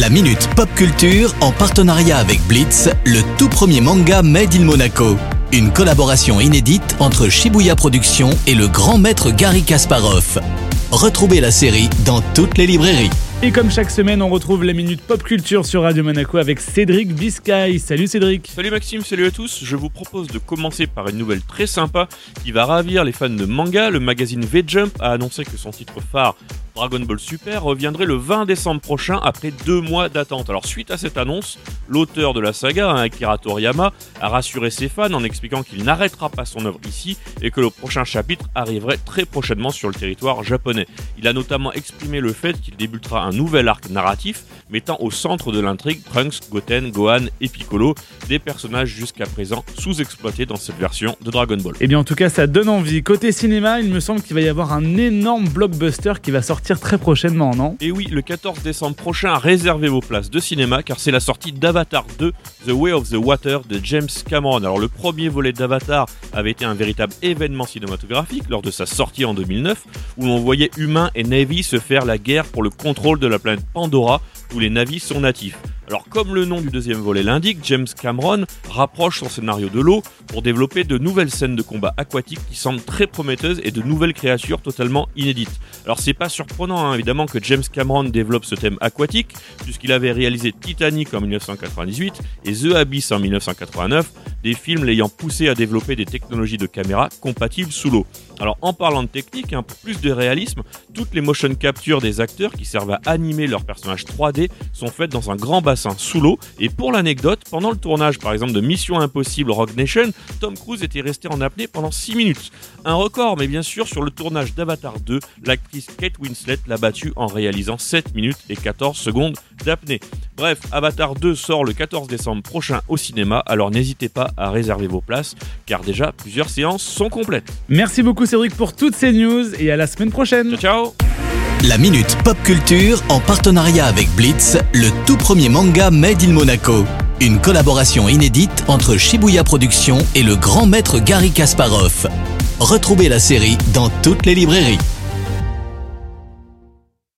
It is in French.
La Minute Pop Culture en partenariat avec Blitz, le tout premier manga Made in Monaco. Une collaboration inédite entre Shibuya Productions et le grand maître Gary Kasparov. Retrouvez la série dans toutes les librairies. Et comme chaque semaine, on retrouve la minute pop culture sur Radio Monaco avec Cédric Biscay. Salut Cédric. Salut Maxime, salut à tous. Je vous propose de commencer par une nouvelle très sympa qui va ravir les fans de manga. Le magazine V-Jump a annoncé que son titre phare Dragon Ball Super reviendrait le 20 décembre prochain après deux mois d'attente. Alors suite à cette annonce, l'auteur de la saga, hein, Akira Toriyama, a rassuré ses fans en expliquant qu'il n'arrêtera pas son œuvre ici et que le prochain chapitre arriverait très prochainement sur le territoire japonais. Il a notamment exprimé le fait qu'il débutera un nouvel arc narratif mettant au centre de l'intrigue Trunks, Goten, Gohan et Piccolo, des personnages jusqu'à présent sous-exploités dans cette version de Dragon Ball. Eh bien en tout cas ça donne envie. Côté cinéma, il me semble qu'il va y avoir un énorme blockbuster qui va très prochainement, non? Et oui, le 14 décembre prochain, réservez vos places de cinéma car c'est la sortie d'Avatar 2, The Way of the Water de James Cameron. Alors le premier volet d'Avatar avait été un véritable événement cinématographique lors de sa sortie en 2009 où l'on voyait humains et Navy se faire la guerre pour le contrôle de la planète Pandora où les navis sont natifs. Alors comme le nom du deuxième volet l'indique, James Cameron rapproche son scénario de l'eau pour développer de nouvelles scènes de combat aquatiques qui semblent très prometteuses et de nouvelles créatures totalement inédites. Alors c'est pas surprenant hein, évidemment que James Cameron développe ce thème aquatique puisqu'il avait réalisé Titanic en 1998 et The Abyss en 1989, des films l'ayant poussé à développer des technologies de caméra compatibles sous l'eau. Alors en parlant de technique, hein, pour plus de réalisme, toutes les motion captures des acteurs qui servent à animer leurs personnages 3D sont faites dans un grand bassin sous l'eau. Et pour l'anecdote, pendant le tournage par exemple de Mission Impossible Rogue Nation, Tom Cruise était resté en apnée pendant 6 minutes. Un record, mais bien sûr sur le tournage d'Avatar 2, l'actrice Kate Winslet l'a battu en réalisant 7 minutes et 14 secondes d'apnée. Bref, Avatar 2 sort le 14 décembre prochain au cinéma, alors n'hésitez pas à réserver vos places, car déjà plusieurs séances sont complètes. Merci beaucoup Cédric pour toutes ces news et à la semaine prochaine. Ciao ciao La Minute Pop Culture en partenariat avec Blitz, le tout premier manga Made in Monaco. Une collaboration inédite entre Shibuya Productions et le grand maître Gary Kasparov. Retrouvez la série dans toutes les librairies.